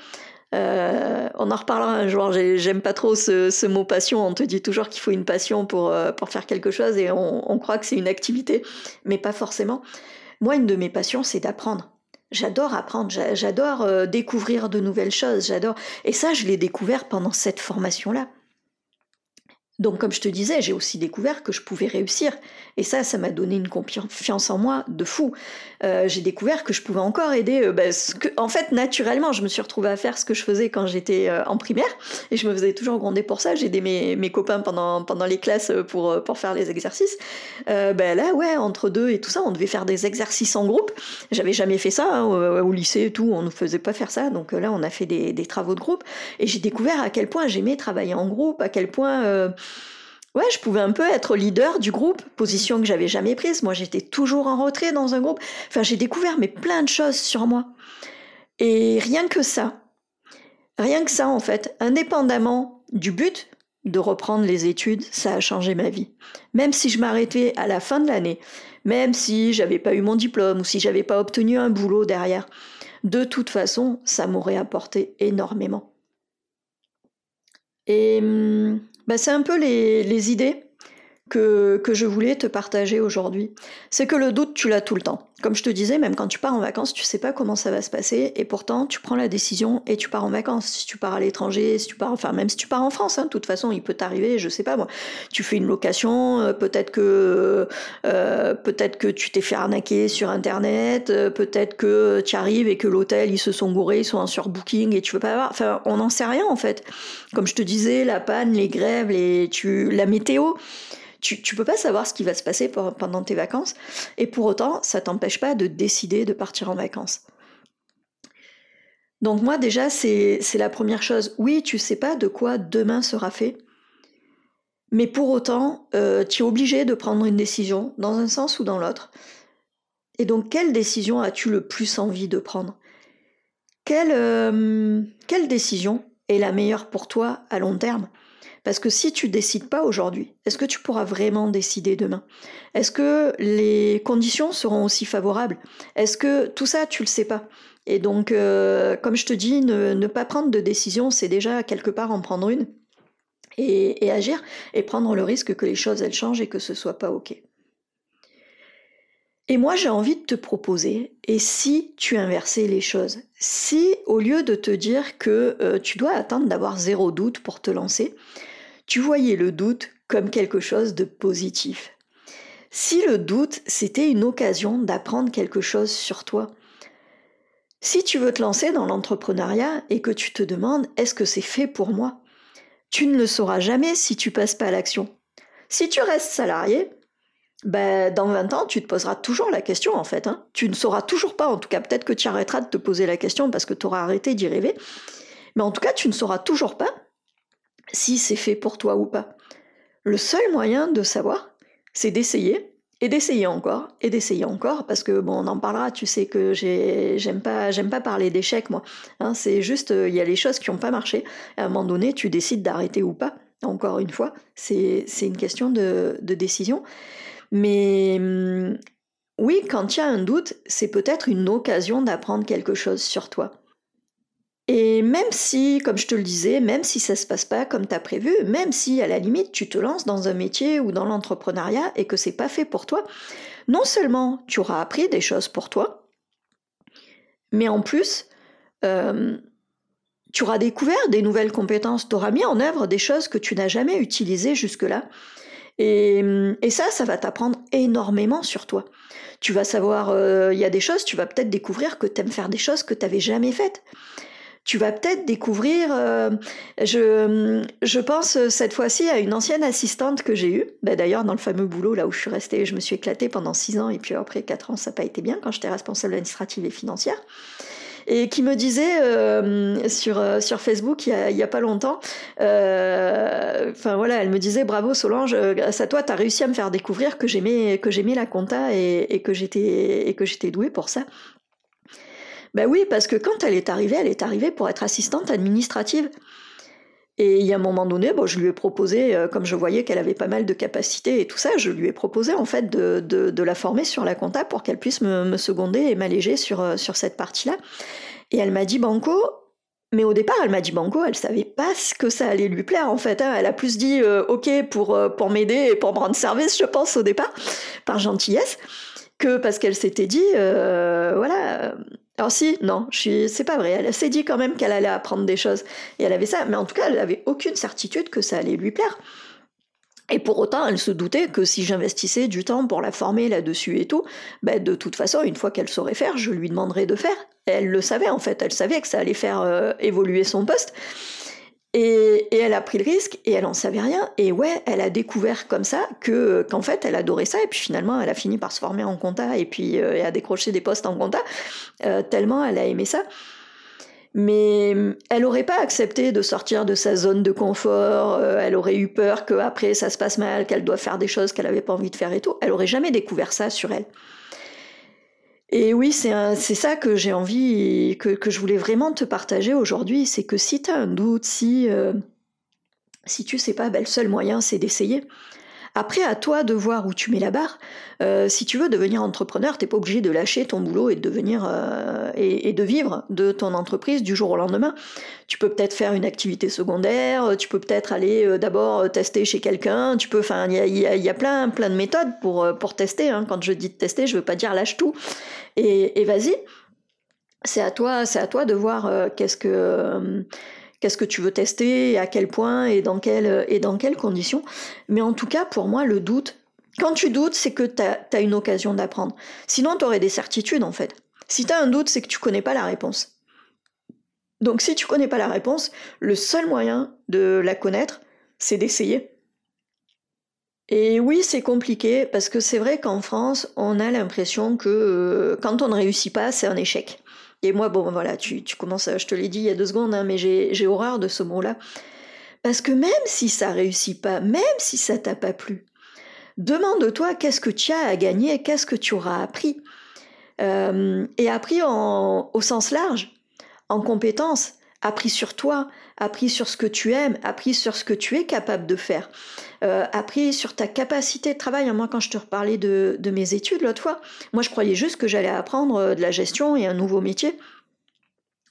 euh, on en reparlera un jour, j'aime pas trop ce, mot passion, on te dit toujours qu'il faut une passion pour, euh, pour faire quelque chose et on, on croit que c'est une activité, mais pas forcément. Moi, une de mes passions, c'est d'apprendre. J'adore apprendre, j'adore euh, découvrir de nouvelles choses, j'adore. Et ça, je l'ai découvert pendant cette formation-là. Donc, comme je te disais, j'ai aussi découvert que je pouvais réussir. Et ça, ça m'a donné une confiance en moi de fou. Euh, j'ai découvert que je pouvais encore aider. Euh, bah, que, en fait, naturellement, je me suis retrouvée à faire ce que je faisais quand j'étais euh, en primaire. Et je me faisais toujours gronder pour ça. J'ai aidé mes, mes, copains pendant, pendant les classes pour, pour faire les exercices. Ben là, ouais, entre deux et tout ça, on devait faire des exercices en groupe. J'avais jamais fait ça hein, au, lycée et tout. On ne faisait pas faire ça. Donc là, on a fait des, des travaux de groupe. Et j'ai découvert à quel point j'aimais travailler en groupe, à quel point Ouais, je pouvais un peu être leader du groupe, position que j'avais jamais prise. Moi, j'étais toujours en retrait dans un groupe. Enfin, j'ai découvert mais plein de choses sur moi. Et rien que ça, rien que ça en fait, indépendamment du but de reprendre les études, ça a changé ma vie. Même si je m'arrêtais à la fin de l'année, même si j'avais pas eu mon diplôme ou si j'avais pas obtenu un boulot derrière, de toute façon, ça m'aurait apporté énormément. Et hum, bah, c'est un peu les, les idées que, que, je voulais te partager aujourd'hui. C'est que le doute, tu l'as tout le temps. Comme je te disais, même quand tu pars en vacances, tu sais pas comment ça va se passer, et pourtant tu prends la décision et tu pars en vacances. Si tu pars à l'étranger, si tu pars, enfin même si tu pars en France, hein, de toute façon, il peut t'arriver, je sais pas moi, tu fais une location, euh, peut-être que euh, peut-être que tu t'es fait arnaquer sur internet, euh, peut-être que tu arrives et que l'hôtel ils se sont gourés, ils sont en surbooking et tu veux pas avoir. Enfin, on n'en sait rien en fait. Comme je te disais, la panne, les grèves, les, tu, la météo tu, ne peux pas savoir ce qui va se passer pendant tes vacances, et pour autant, ça t'empêche pas de décider de partir en vacances. Donc moi déjà, c'est la première chose. Oui, tu sais pas de quoi demain sera fait, mais pour autant, euh, tu es obligé de prendre une décision dans un sens ou dans l'autre. Et donc, quelle décision as-tu le plus envie de prendre? Euh, quelle décision est la meilleure pour toi à long terme? Parce que si tu décides pas aujourd'hui, est-ce que tu pourras vraiment décider demain? Est-ce que les conditions seront aussi favorables? Est-ce que tout ça, tu le sais pas? Et donc, euh, comme je te dis, ne, pas prendre de décision, c'est déjà quelque part en prendre une et, agir et prendre le risque que les choses elles changent et que ce soit pas ok. Et moi, j'ai envie de te proposer, et si tu inversais les choses Si, au lieu de te dire que euh, tu dois attendre d'avoir zéro doute pour te lancer, tu voyais le doute comme quelque chose de positif. Si le doute, c'était une occasion d'apprendre quelque chose sur toi. Si tu veux te lancer dans l'entrepreneuriat et que tu te demandes est-ce que c'est fait pour moi? Tu ne le sauras jamais si tu passes pas à l'action. Si tu restes salarié, ben, dans 20 ans, tu te poseras toujours la question en fait. Hein. Tu ne sauras toujours pas, en tout cas peut-être que tu arrêteras de te poser la question parce que tu auras arrêté d'y rêver. Mais en tout cas, tu ne sauras toujours pas si c'est fait pour toi ou pas. Le seul moyen de savoir, c'est d'essayer et d'essayer encore et d'essayer encore parce que bon on en parlera tu sais que j'aime pas j'aime pas parler d'échecs moi hein. c'est juste il y a les choses qui n'ont pas marché à un moment donné tu décides d'arrêter ou pas encore une fois c'est une question de, décision mais hum, oui, quand il y a un doute, c'est peut-être une occasion d'apprendre quelque chose sur toi. Et même si, comme je te le disais, même si ça se passe pas comme tu as prévu, même si à la limite tu te lances dans un métier ou dans l'entrepreneuriat et que c'est pas fait pour toi, non seulement tu auras appris des choses pour toi, mais en plus, hum, tu auras découvert des nouvelles compétences, tu auras mis en œuvre des choses que tu n'as jamais utilisées jusque-là et, ça, ça va t'apprendre énormément sur toi. Tu vas savoir, euh, il y a des choses, tu vas peut-être découvrir que tu aimes faire des choses que tu n'avais jamais faites. Tu vas peut-être découvrir, euh, je, je pense cette fois-ci à une ancienne assistante que j'ai eue. Ben, d'ailleurs, dans le fameux boulot là où je suis restée, je me suis éclatée pendant six ans et puis après quatre ans, ça n'a pas été bien quand j'étais responsable administrative et financière et qui me disait euh, sur, euh, sur Facebook il y a, pas longtemps, euh, voilà, elle me disait bravo Solange, grâce à toi, tu as réussi à me faire découvrir que j'aimais que j'aimais la compta et, et que j'étais douée pour ça. Ben oui, parce que quand elle est arrivée, elle est arrivée pour être assistante administrative. Et il y a un moment donné, bon, je lui ai proposé, euh, comme je voyais qu'elle avait pas mal de capacités et tout ça, je lui ai proposé en fait de, de, la former sur la compta pour qu'elle puisse me, me, seconder et m'alléger sur, euh, sur cette partie-là. Et elle m'a dit Banco, mais au départ, elle m'a dit Banco, elle savait pas ce que ça allait lui plaire en fait. Hein. Elle a plus dit euh, OK pour, pour m'aider et pour me rendre service, je pense, au départ, par gentillesse, que parce qu'elle s'était dit, voilà alors si, non, c'est pas vrai. Elle s'est dit quand même qu'elle allait apprendre des choses. Et elle avait ça. Mais en tout cas, elle n'avait aucune certitude que ça allait lui plaire. Et pour autant, elle se doutait que si j'investissais du temps pour la former là-dessus et tout, ben de toute façon, une fois qu'elle saurait faire, je lui demanderais de faire. elle le savait en fait, elle savait que ça allait faire euh, évoluer son poste. Et, elle a pris le risque et elle en savait rien. Et ouais, elle a découvert comme ça que qu'en fait, elle adorait ça. Et puis finalement, elle a fini par se former en compta et puis euh, a décroché des postes en compta euh, tellement elle a aimé ça. Mais elle n'aurait pas accepté de sortir de sa zone de confort. Euh, elle aurait eu peur qu'après ça se passe mal, qu'elle doit faire des choses qu'elle n'avait pas envie de faire et tout. Elle aurait jamais découvert ça sur elle. Et oui, c'est ça que j'ai envie, que, que, je voulais vraiment te partager aujourd'hui, c'est que si tu un doute, si, euh, si tu sais pas, ben, le seul moyen c'est d'essayer. Après, à toi de voir où tu mets la barre. Euh, si tu veux devenir entrepreneur, t'es pas obligé de lâcher ton boulot et de devenir euh, et, de vivre de ton entreprise du jour au lendemain. Tu peux peut-être faire une activité secondaire. Tu peux peut-être aller euh, d'abord tester chez quelqu'un. Tu peux, enfin, il y a, y a, plein, plein de méthodes pour pour tester. Hein. Quand je dis tester, je veux pas dire lâche tout et, et vas-y. C'est à toi, c'est à toi de voir qu'est-ce que qu'est-ce que tu veux tester, à quel point et dans, et quelles conditions. Mais en tout cas, pour moi, le doute, quand tu doutes, c'est que tu as, une occasion d'apprendre. Sinon, tu aurais des certitudes, en fait. Si tu as un doute, c'est que tu connais pas la réponse. Donc, si tu connais pas la réponse, le seul moyen de la connaître, c'est d'essayer. Et oui, c'est compliqué parce que c'est vrai qu'en France, on a l'impression que euh, quand on ne réussit pas, c'est un échec. Et moi, bon, voilà, tu, commences, je te l'ai dit il y a deux secondes, hein, mais j'ai horreur de ce mot-là. Parce que même si ça réussit pas, même si ça t'a pas plu, demande-toi qu'est-ce que tu as à gagner, qu'est-ce que tu auras appris. Euh, et appris en, au sens large, en compétences, appris sur toi, appris sur ce que tu aimes, appris sur ce que tu es capable de faire, euh, appris sur ta capacité de travail. Moi, quand je te reparlais de, mes études l'autre fois, moi, je croyais juste que j'allais apprendre euh, de la gestion et un nouveau métier.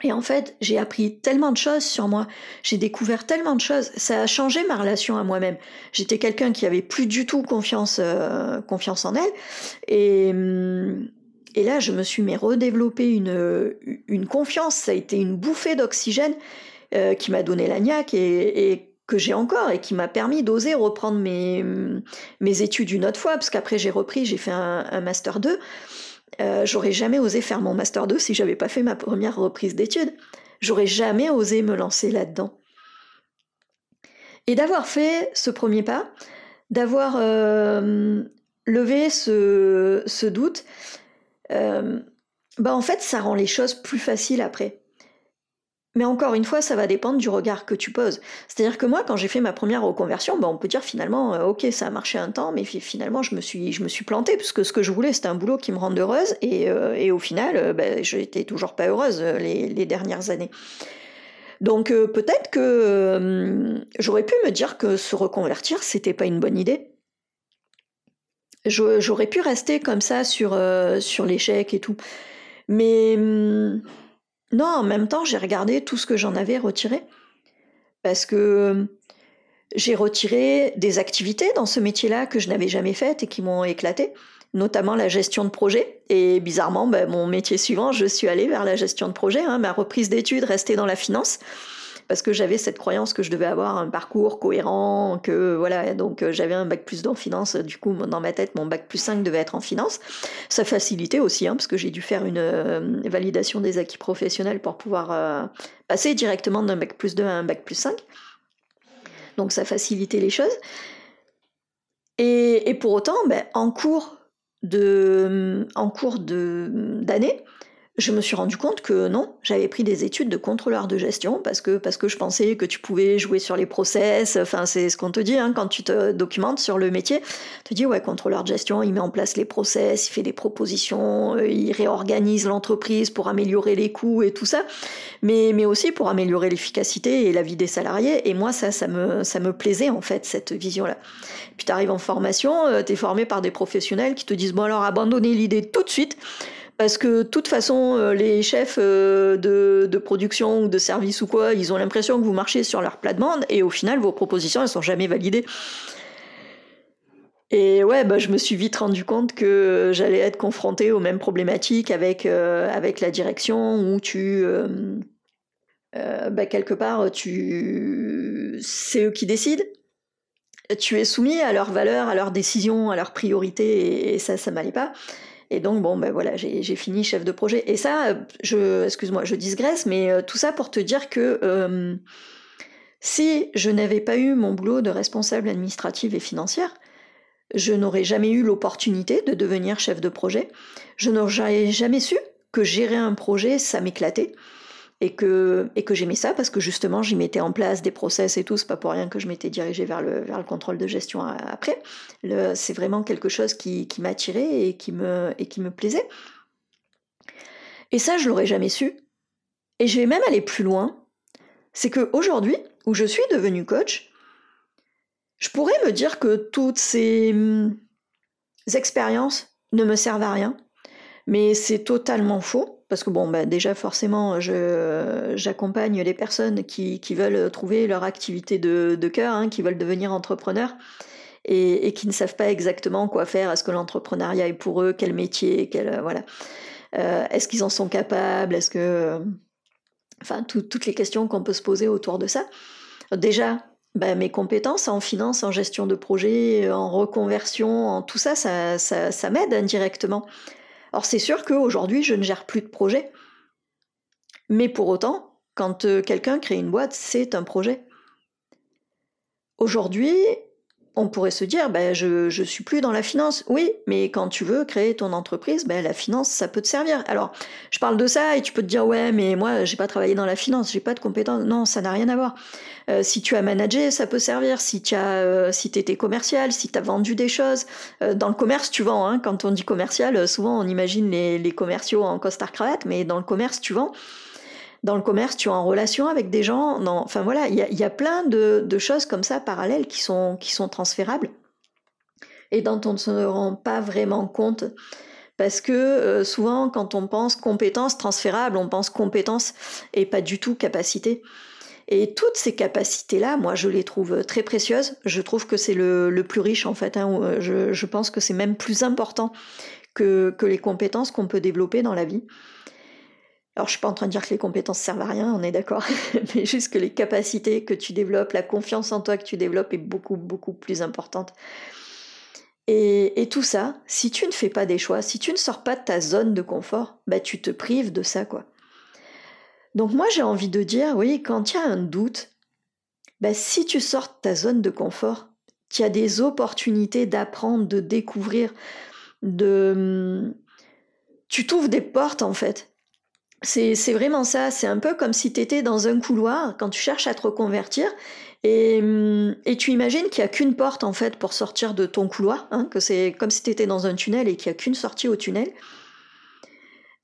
Et en fait, j'ai appris tellement de choses sur moi, j'ai découvert tellement de choses, ça a changé ma relation à moi-même. J'étais quelqu'un qui avait plus du tout confiance, euh, confiance en elle, et, hum, et là, je me suis mais redéveloppé une, une confiance, ça a été une bouffée d'oxygène qui m'a donné la niaque et, que j'ai encore et qui m'a permis d'oser reprendre mes, mes études une autre fois, parce qu'après j'ai repris, j'ai fait un, Master 2. Euh, j'aurais jamais osé faire mon Master 2 si j'avais pas fait ma première reprise d'études. J'aurais jamais osé me lancer là-dedans. Et d'avoir fait ce premier pas, d'avoir euh, levé ce, ce doute, euh, bah en fait, ça rend les choses plus faciles après. Mais encore une fois, ça va dépendre du regard que tu poses. C'est-à-dire que moi, quand j'ai fait ma première reconversion, bah on peut dire finalement, euh, ok, ça a marché un temps, mais finalement, je me suis, je me suis plantée, parce que ce que je voulais, c'était un boulot qui me rende heureuse, et, euh, au final, bah, je n'étais toujours pas heureuse les, les dernières années. Donc peut-être que j'aurais pu me dire que se reconvertir, c'était pas une bonne idée. J'aurais pu rester comme ça sur, euh, sur l'échec et tout. Mais hum, non, en même temps, j'ai regardé tout ce que j'en avais retiré. Parce que j'ai retiré des activités dans ce métier-là que je n'avais jamais faites et qui m'ont éclaté, notamment la gestion de projet. Et bizarrement, ben, mon métier suivant, je suis allée vers la gestion de projet. Hein. ma reprise d'études restait dans la finance parce que j'avais cette croyance que je devais avoir un parcours cohérent, que voilà, donc euh, j'avais un bac plus 2 en finance, du coup dans ma tête mon bac plus 5 devait être en finance. Ça facilitait aussi, hein, parce que j'ai dû faire une euh, validation des acquis professionnels pour pouvoir euh, passer directement d'un bac plus 2 à un bac plus 5. Donc ça facilitait les choses. Et, pour autant, ben, en cours de, en cours d'année, je me suis rendu compte que non, j'avais pris des études de contrôleur de gestion parce que, parce que je pensais que tu pouvais jouer sur les process. Enfin, c'est ce qu'on te dit hein, quand tu te documentes sur le métier. Tu dis, ouais, contrôleur de gestion, il met en place les process, il fait des propositions, euh, il réorganise l'entreprise pour améliorer les coûts et tout ça, mais, mais aussi pour améliorer l'efficacité et la vie des salariés. Et moi, ça, ça me, ça me plaisait en fait, cette vision-là. Puis tu arrives en formation, euh, tu es formé par des professionnels qui te disent, bon alors abandonnez l'idée tout de suite parce que de toute façon, euh, les chefs euh, de, production ou de service ou quoi, ils ont l'impression que vous marchez sur leur plate-bande et au final, vos propositions, elles sont jamais validées. Et ouais, bah, je me suis vite rendu compte que j'allais être confronté aux mêmes problématiques avec, euh, avec la direction où tu. bah, quelque part, tu... c'est eux qui décident. Tu es soumis à leurs valeurs, à leurs décisions, à leurs priorités, et ça, ça m'allait pas. Et donc, bon, ben voilà, j'ai fini chef de projet. Et ça, je, excuse-moi, je digresse, mais euh, tout ça pour te dire que euh, si je n'avais pas eu mon boulot de responsable administrative et financière, je n'aurais jamais eu l'opportunité de devenir chef de projet. Je n'aurais jamais su que gérer un projet, ça m'éclatait et que, et que j'aimais ça parce que justement j'y mettais en place des process et tout, c'est pas pour rien que je m'étais dirigée vers le, vers le contrôle de gestion après. C'est vraiment quelque chose qui, qui m'attirait et, qui me, et qui me plaisait. Et ça, je l'aurais jamais su. Et je vais même aller plus loin. C'est qu'aujourd'hui, où je suis devenue coach, je pourrais me dire que toutes ces hum, expériences ne me servent à rien. Mais c'est totalement faux parce que bon, bah, déjà forcément, j'accompagne les personnes qui, veulent trouver leur activité de, cœur, hein, qui veulent devenir entrepreneurs et, qui ne savent pas exactement quoi faire. Est-ce que l'entrepreneuriat est pour eux? Quel métier? Quel, voilà. Euh, Est-ce qu'ils en sont capables? Est-ce que, enfin, toutes les questions qu'on peut se poser autour de ça. Déjà, bah, mes compétences en finance, en gestion de projet, en reconversion, en tout ça, ça m'aide indirectement. Alors c'est sûr qu'aujourd'hui, je ne gère plus de projet. Mais pour autant, quand euh, quelqu'un crée une boîte, c'est un projet. Aujourd'hui, on pourrait se dire, ben, je ne suis plus dans la finance. Oui, mais quand tu veux créer ton entreprise, ben, la finance, ça peut te servir. Alors, je parle de ça et tu peux te dire, ouais, mais moi, j'ai pas travaillé dans la finance, j'ai pas de compétences. Non, ça n'a rien à voir. Euh, si tu as managé, ça peut servir. Si tu as, euh, si étais commercial, si tu as vendu des choses. Euh, dans le commerce, tu vends. Hein. Quand on dit commercial, souvent on imagine les, les commerciaux en costard cravate, mais dans le commerce, tu vends. Dans le commerce, tu es en relation avec des gens. enfin voilà, il y a, plein de, choses comme ça parallèles qui sont, qui sont transférables et dont on ne se rend pas vraiment compte. Parce que euh, souvent, quand on pense compétences transférables, on pense compétences et pas du tout capacité. Et toutes ces capacités-là, moi, je les trouve très précieuses. Je trouve que c'est le, plus riche, en fait. Hein. Euh, je, je, pense que c'est même plus important que, que les compétences qu'on peut développer dans la vie. Alors, je suis pas en train de dire que les compétences servent à rien, on est d'accord, mais juste que les capacités que tu développes, la confiance en toi que tu développes est beaucoup, beaucoup plus importante. Et, tout ça, si tu ne fais pas des choix, si tu ne sors pas de ta zone de confort, bah, tu te prives de ça, quoi. Donc moi, j'ai envie de dire, oui, quand il y a un doute, bah, si tu sors de ta zone de confort, tu as des opportunités d'apprendre, de découvrir, de... Tu t'ouvres des portes, en fait. C'est vraiment ça, c'est un peu comme si tu étais dans un couloir quand tu cherches à te reconvertir et, et tu imagines qu'il n'y a qu'une porte en fait pour sortir de ton couloir, hein, que c'est comme si tu étais dans un tunnel et qu'il n'y a qu'une sortie au tunnel.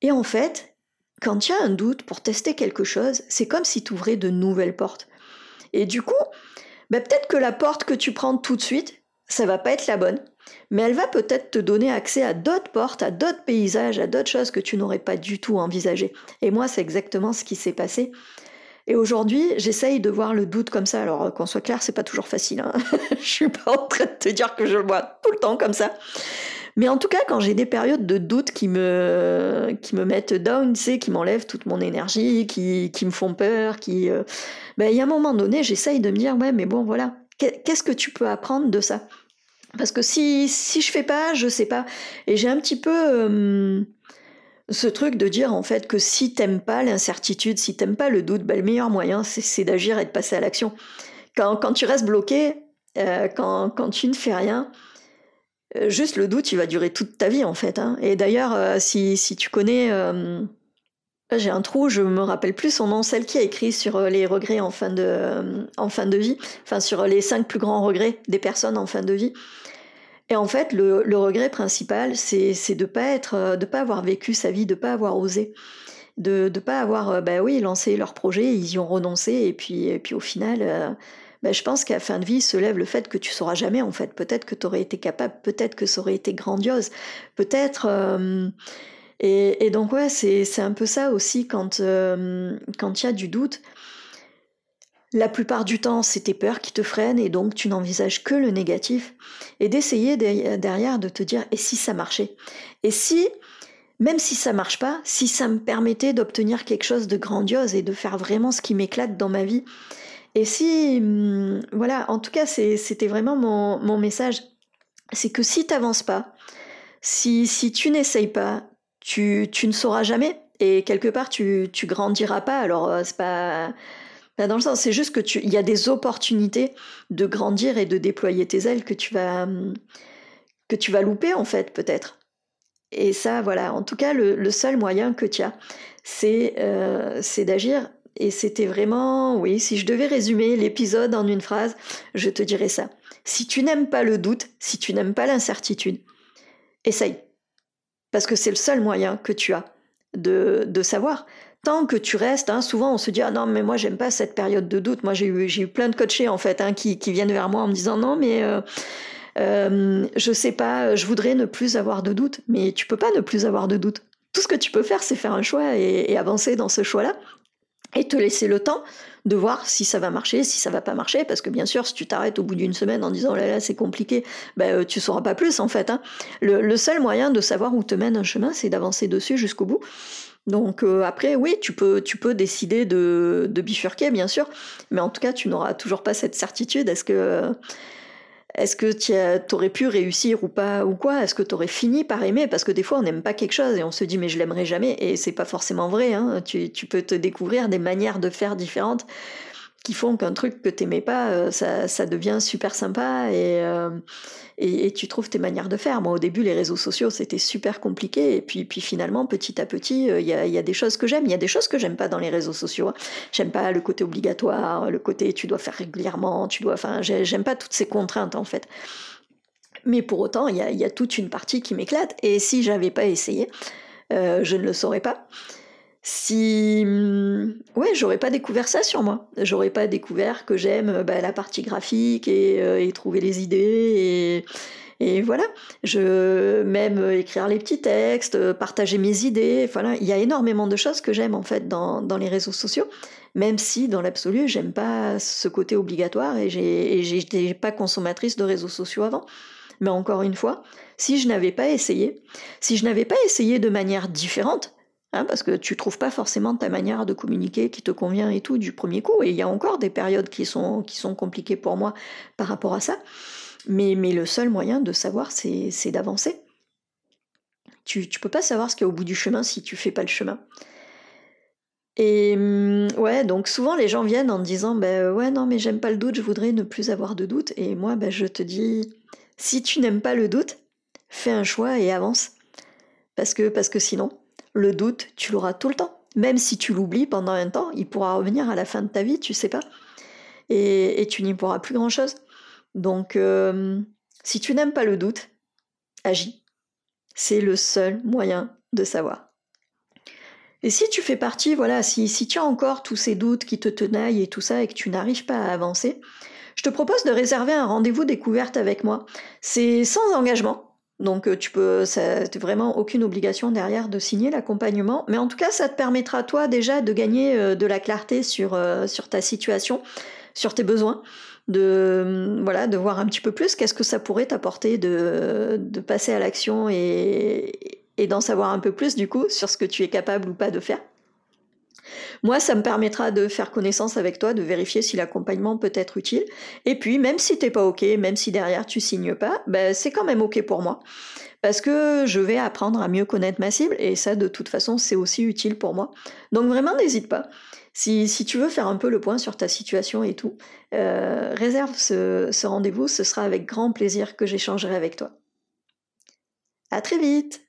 Et en fait, quand il y a un doute pour tester quelque chose, c'est comme si tu ouvrais de nouvelles portes. Et du coup, bah, peut-être que la porte que tu prends tout de suite, ça va pas être la bonne mais elle va peut-être te donner accès à d'autres portes, à d'autres paysages, à d'autres choses que tu n'aurais pas du tout envisagées. Et moi, c'est exactement ce qui s'est passé. Et aujourd'hui, j'essaye de voir le doute comme ça. Alors, qu'on soit clair, c'est pas toujours facile. Hein. je suis pas en train de te dire que je le vois tout le temps comme ça. Mais en tout cas, quand j'ai des périodes de doute qui me, qui me mettent down, tu qui m'enlèvent toute mon énergie, qui, qui me font peur, qui, euh, ben, il y a un moment donné, j'essaye de me dire, ouais, mais bon, voilà, qu'est-ce que tu peux apprendre de ça? Parce que si, si je fais pas, je sais pas. Et j'ai un petit peu euh, ce truc de dire en fait que si t'aimes pas l'incertitude, si t'aimes pas le doute, ben, le meilleur moyen c'est d'agir et de passer à l'action. Quand, quand, tu restes bloqué, euh, quand, quand, tu ne fais rien, euh, juste le doute il va durer toute ta vie en fait. Hein. Et d'ailleurs, si, si, tu connais. J'ai un trou, je me rappelle plus son nom, celle qui a écrit sur les regrets en fin de, en fin de vie, enfin sur les cinq plus grands regrets des personnes en fin de vie. Et en fait, le, regret principal, c'est de pas, être, euh, de pas avoir vécu sa vie, de pas avoir osé, de ne pas avoir, euh, bah oui, lancé leur projet, ils y ont renoncé, et puis, et puis au final, euh, bah, je pense qu'à fin de vie se lève le fait que tu sauras jamais, en fait. Peut-être que tu aurais été capable, peut-être que ça aurait été grandiose, peut-être... et, donc, ouais, c'est un peu ça aussi quand il quand y a du doute. La plupart du temps, c'est tes peurs qui te freinent et donc tu n'envisages que le négatif. Et d'essayer derrière de te dire et si ça marchait? Et si, même si ça marche pas, si ça me permettait d'obtenir quelque chose de grandiose et de faire vraiment ce qui m'éclate dans ma vie? Et si, hum, voilà, en tout cas, c'était vraiment mon, message. C'est que si tu n'avances pas, si, si tu n'essayes pas, tu, tu, ne sauras jamais et quelque part tu, tu grandiras pas. Alors, euh, c'est pas dans le sens, c'est juste que tu, il y a des opportunités de grandir et de déployer tes ailes que tu vas, que tu vas louper en fait peut-être. Et ça, voilà. En tout cas, le, seul moyen que tu as, c'est, euh, c'est d'agir. Et c'était vraiment, oui, si je devais résumer l'épisode en une phrase, je te dirais ça. Si tu n'aimes pas le doute, si tu n'aimes pas l'incertitude, essaye. Parce que c'est le seul moyen que tu as de, de savoir tant que tu restes, hein, souvent on se dit ah non mais moi j'aime pas cette période de doute. Moi j'ai eu j'ai eu plein de coachés en fait hein, qui, qui viennent vers moi en me disant non mais euh, euh, je sais pas, je voudrais ne plus avoir de doute. Mais tu peux pas ne plus avoir de doute. Tout ce que tu peux faire c'est faire un choix et, avancer dans ce choix-là et te laisser le temps de voir si ça va marcher, si ça va pas marcher, parce que bien sûr, si tu t'arrêtes au bout d'une semaine en disant oh là là c'est compliqué, ben euh, tu sauras pas plus en fait. Hein. Le, seul moyen de savoir où te mène un chemin, c'est d'avancer dessus jusqu'au bout. Donc euh, après, oui, tu peux, tu peux décider de, de, bifurquer, bien sûr, mais en tout cas, tu n'auras toujours pas cette certitude. Est-ce que, est-ce que tu aurais pu réussir ou pas ou quoi? Est-ce que tu aurais fini par aimer? Parce que des fois, on n'aime pas quelque chose et on se dit mais je l'aimerais jamais, et c'est pas forcément vrai. Hein. Tu, tu, peux te découvrir des manières de faire différentes qui font qu'un truc que t'aimais pas, euh, ça, ça, devient super sympa euh, et, et, tu trouves tes manières de faire. Moi, au début, les réseaux sociaux, c'était super compliqué. Et puis, puis finalement, petit à petit, euh, il y, a, y, a, des choses que j'aime. Il y a des choses que j'aime pas dans les réseaux sociaux. Hein. J'aime pas le côté obligatoire, le côté tu dois faire régulièrement, tu dois. Enfin, j'aime pas toutes ces contraintes, en fait. Mais pour autant, il y a, y a, toute une partie qui m'éclate. Et si j'avais pas essayé, je ne le saurais pas. Si mm, ouais j'aurais pas découvert ça sur moi. J'aurais pas découvert que j'aime bah, la partie graphique et, euh, et, trouver les idées et, et voilà. Je même écrire les petits textes partager mes idées voilà. Il y a énormément de choses que j'aime en fait dans, dans, les réseaux sociaux. Même si dans l'absolu j'aime pas ce côté obligatoire et j'étais pas consommatrice de réseaux sociaux avant. Mais encore une fois si je n'avais pas essayé si je n'avais pas essayé de manière différente Hein, parce que tu trouves pas forcément ta manière de communiquer qui te convient et tout du premier coup. Et il y a encore des périodes qui sont, qui sont compliquées pour moi par rapport à ça. Mais, mais le seul moyen de savoir, c'est d'avancer. Tu ne peux pas savoir ce qu'il y a au bout du chemin si tu fais pas le chemin. Et hum, ouais, donc souvent les gens viennent en disant ben ouais non mais j'aime pas le doute, je voudrais ne plus avoir de doute. Et moi ben, je te dis si tu n'aimes pas le doute, fais un choix et avance. Parce que, parce que sinon, le doute, tu l'auras tout le temps. Même si tu l'oublies pendant un temps, il pourra revenir à la fin de ta vie, tu sais pas. Et, tu n'y pourras plus grand-chose. Donc, euh, si tu n'aimes pas le doute, agis. C'est le seul moyen de savoir. Et si tu fais partie, voilà, si, si tu as encore tous ces doutes qui te tenaillent et tout ça et que tu n'arrives pas à avancer, je te propose de réserver un rendez-vous découverte avec moi. C'est sans engagement. Donc euh, tu peux, ça vraiment aucune obligation derrière de signer l'accompagnement, mais en tout cas ça te permettra toi déjà de gagner euh, de la clarté sur, euh, sur ta situation, sur tes besoins, de voilà de voir un petit peu plus qu'est-ce que ça pourrait t'apporter de, de passer à l'action et, et d'en savoir un peu plus du coup sur ce que tu es capable ou pas de faire. Moi, ça me permettra de faire connaissance avec toi, de vérifier si l'accompagnement peut être utile. Et puis, même si t'es pas OK, même si derrière tu signes pas, ben, c'est quand même OK pour moi. Parce que je vais apprendre à mieux connaître ma cible et ça, de toute façon, c'est aussi utile pour moi. Donc vraiment, n'hésite pas. Si, si, tu veux faire un peu le point sur ta situation et tout, euh, réserve ce, ce rendez-vous, ce sera avec grand plaisir que j'échangerai avec toi. À très vite!